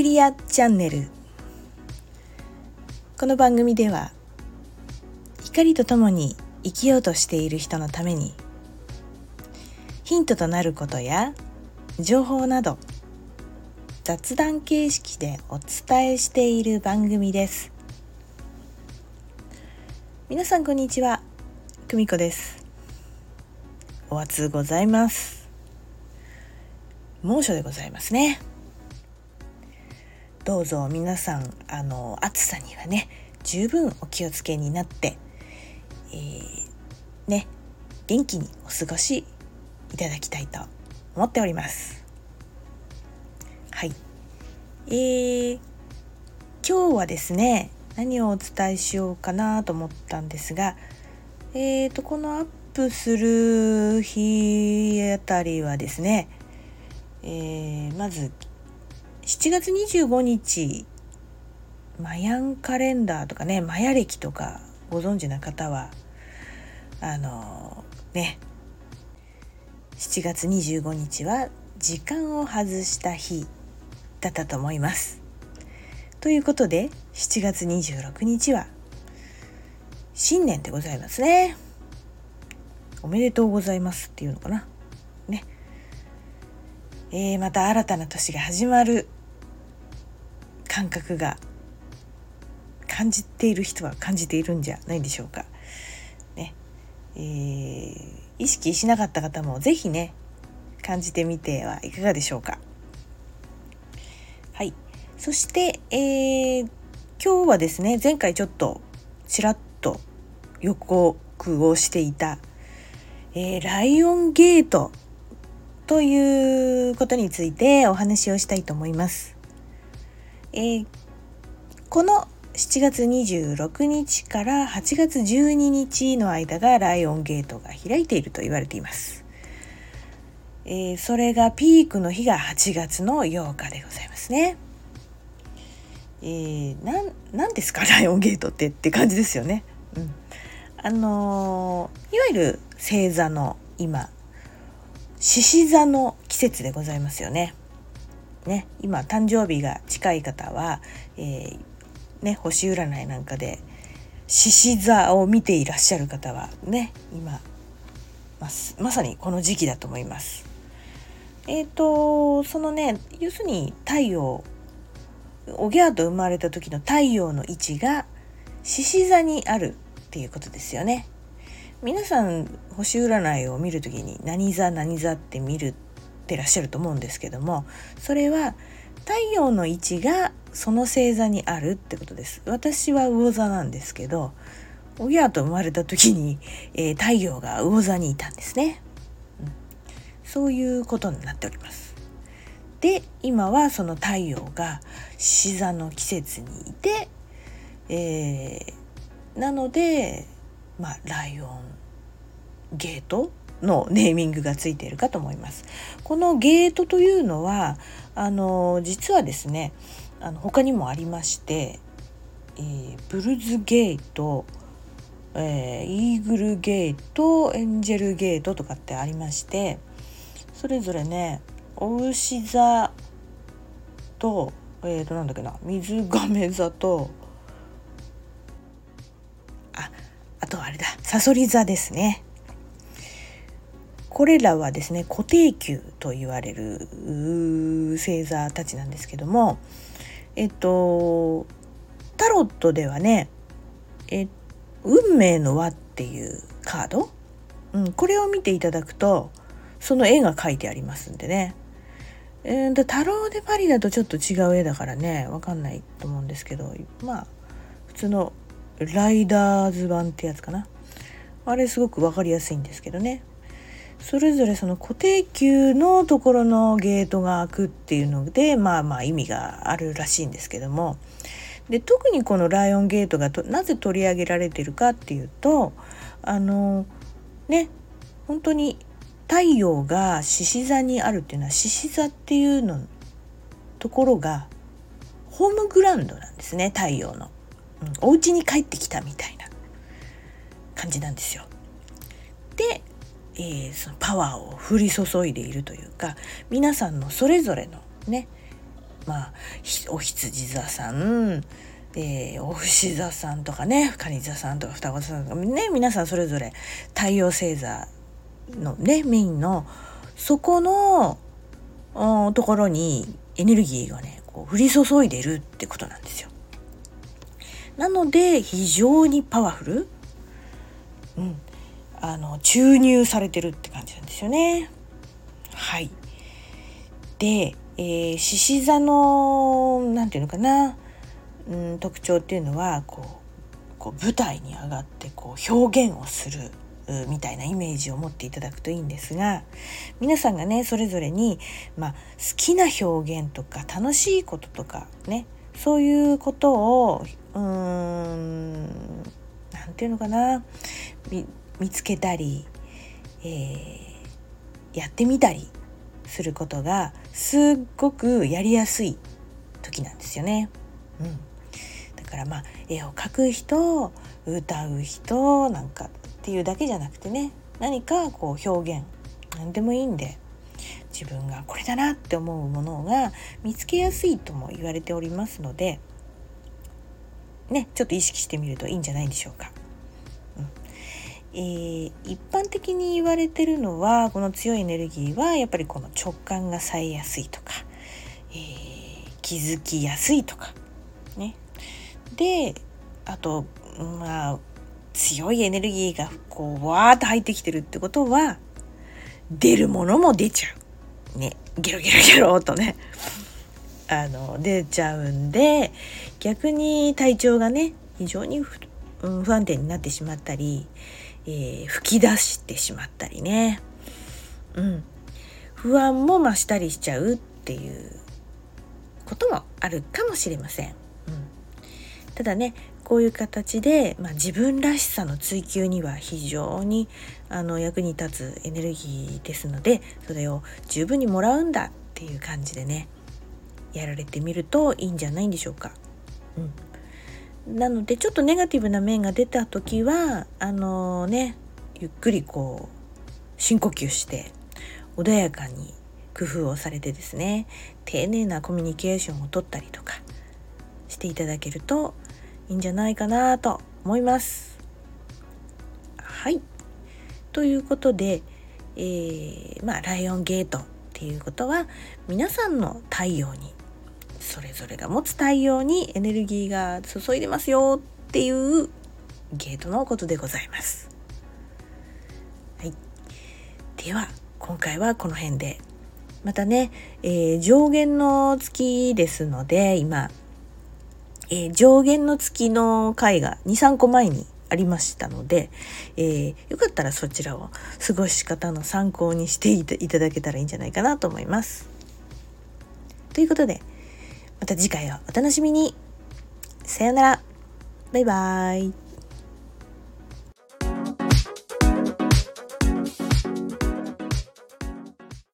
クリアチャンネル。この番組では光とともに生きようとしている人のためにヒントとなることや情報など雑談形式でお伝えしている番組です。皆さんこんにちは。久美子です。お暑ございます。猛暑でございますね。どうぞ皆さんあの暑さにはね十分お気をつけになって、えー、ね元気にお過ごしいただきたいと思っております。はい。えー、今日はですね何をお伝えしようかなと思ったんですがえーとこのアップする日あたりはですね、えー、まず7月25日マヤンカレンダーとかねマヤ歴とかご存知な方はあのね7月25日は時間を外した日だったと思います。ということで7月26日は新年でございますね。おめでとうございますっていうのかな。えー、また新たな年が始まる感覚が感じている人は感じているんじゃないでしょうか。ねえー、意識しなかった方も是非ね感じてみてはいかがでしょうか。はい、そして、えー、今日はですね前回ちょっとちらっと予告をしていた、えー、ライオンゲートということについてお話をしたいと思います。えー、この7月26日から8月12日の間がライオンゲートが開いていると言われています。えー、それがピークの日が8月の8日でございますね。えー、ななんですかライオンゲートってって感じですよね。うん、あのー、いわゆる星座の今獅子座の季節でございますよね。ね、今誕生日が近い方は、えー、ね、星占いなんかで獅子座を見ていらっしゃる方はね今ままさにこの時期だと思います。えっ、ー、とそのね要するに太陽おぎゃーと生まれた時の太陽の位置が獅子座にあるっていうことですよね。皆さん星占いを見る時に何座何座って見るってらっしゃると思うんですけどもそれは太陽の位置がその星座にあるってことです。私は魚座なんですけどおぎゃと生まれた時に、えー、太陽が魚座にいたんですね、うん、そういうことになっております。で今はその太陽が獅座の季節にいて、えー、なのでまあライオンゲートのネーミングがついているかと思います。このゲートというのはあの実はですねあの他にもありまして、えー、ブルズゲート、えー、イーグルゲートエンジェルゲートとかってありましてそれぞれねお牛座とえー、となんだっけな水亀座ととあれだ。さそり座ですね。これらはですね固定球と言われる星座たちなんですけどもえっとタロットではねえ運命の輪っていうカード、うん、これを見ていただくとその絵が描いてありますんでね。えー、タローでパリだとちょっと違う絵だからねわかんないと思うんですけどまあ普通のライダーズ版ってやつかな。あれすごく分かりやすいんですけどね。それぞれその固定球のところのゲートが開くっていうのでまあまあ意味があるらしいんですけども。で特にこのライオンゲートがなぜ取り上げられてるかっていうとあのね本当に太陽が獅子座にあるっていうのは獅子座っていうのところがホームグラウンドなんですね太陽の、うん、お家に帰ってきたみたいな感じなんですよ。でえー、そのパワーを降り注いでいるというか皆さんのそれぞれのねまあお羊座さんえー、お牛座さんとかね蟹座さんとか双子座さんとかね皆さんそれぞれ太陽星座のねメインのそこのところにエネルギーがねこう降り注いでるってことなんですよ。なので非常にパワフル、うん、あの注入されてるって感じなんですよね。はい。で、えー、獅子座の何て言うのかな、うん、特徴っていうのはこうこう舞台に上がってこう表現をするみたいなイメージを持っていただくといいんですが皆さんがねそれぞれに、まあ、好きな表現とか楽しいこととかねそういうことをうーん何て言うのかな見つけたり、えー、やってみたりすることがすっごくやりやすい時なんですよね。うん、だからまあ絵を描く人歌う人なんかっていうだけじゃなくてね何かこう表現何でもいいんで自分がこれだなって思うものが見つけやすいとも言われておりますのでねちょっと意識してみるといいんじゃないでしょうか。うんえー、一般的に言われてるのはこの強いエネルギーはやっぱりこの直感が冴えやすいとか、えー、気づきやすいとかねであとまあ強いエネルギーがこうわーっと入ってきてるってことは出るものも出ちゃう。ねゲロゲロゲロとね。あの出ちゃうんで逆に体調がね非常に不,、うん、不安定になってしまったり、えー、吹き出してしまったりね、うん、不安も増したりしちゃうっていうこともあるかもしれません。うん、ただねこういう形で、まあ、自分らしさの追求には非常にあの役に立つエネルギーですのでそれを十分にもらうんだっていう感じでねやられてみるといいんじゃないんでしょうか。うん、なのでちょっとネガティブな面が出た時はあのー、ねゆっくりこう深呼吸して穏やかに工夫をされてですね丁寧なコミュニケーションをとったりとかしていただけるといんじゃないかなと思います。はいということで、えー、まあライオンゲートっていうことは皆さんの太陽にそれぞれが持つ太陽にエネルギーが注いでますよっていうゲートのことでございます。はい、では今回はこの辺でまたね、えー、上限の月ですので今えー、上限の月の回が2、3個前にありましたので、えー、よかったらそちらを過ごし方の参考にしていただけたらいいんじゃないかなと思います。ということで、また次回をお楽しみに。さよなら。バイバーイ。